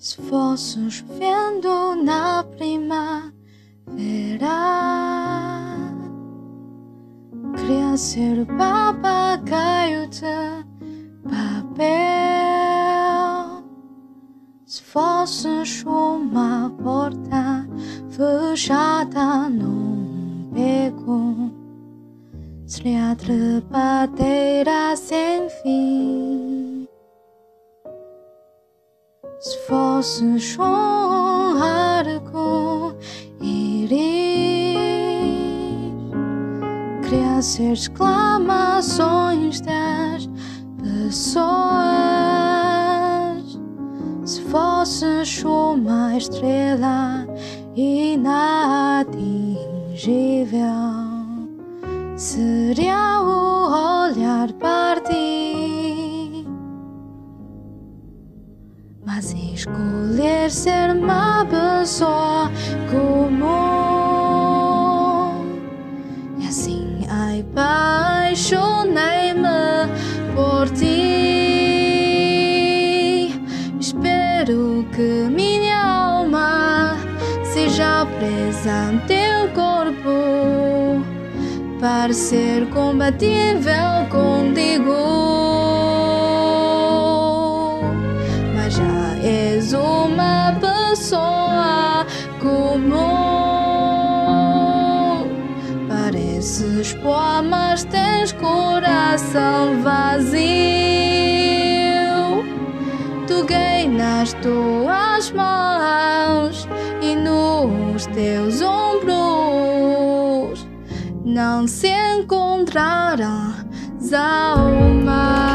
Fosse chovendo na primavera, o papagaio de papel. Fosses uma porta fechada num beco, seria a trepadeira sem fim. Se arco íris, queria ser exclamações das pessoas. Se fosses uma estrela inatingível, seria o olhar para Mas escolher ser uma pessoa comum E assim ai apaixonei-me por ti. Espero que minha alma seja presa no teu corpo Para ser compatível contigo pessoa comum. Pareces pó, mas tens coração vazio. Toquei nas tuas mãos e nos teus ombros. Não se encontrarão almas.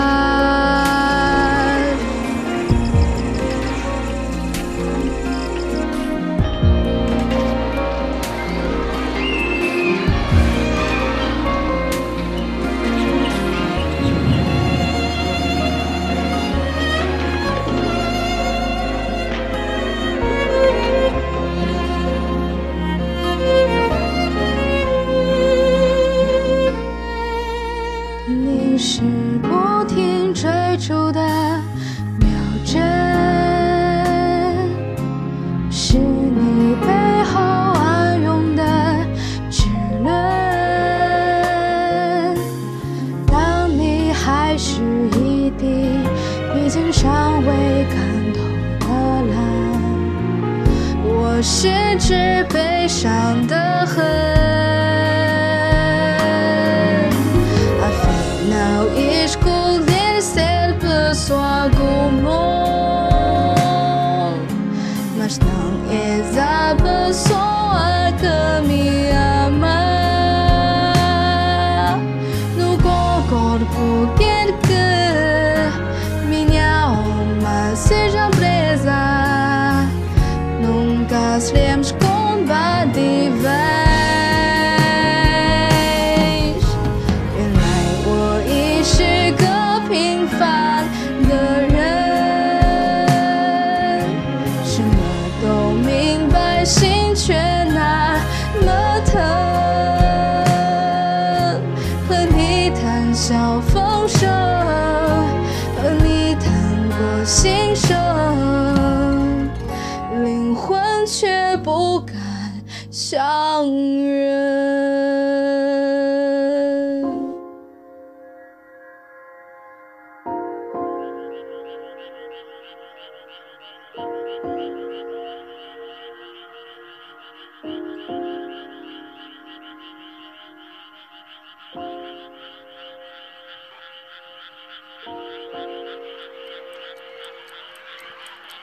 Mais tantôt malin, Oi, je suis très méchante. Ah, mais là, il se trouve les selles pour soi, comme moi. Mas non, il n'a pas soi comme moi. 笑风声，和你谈过心声，灵魂却不敢相认。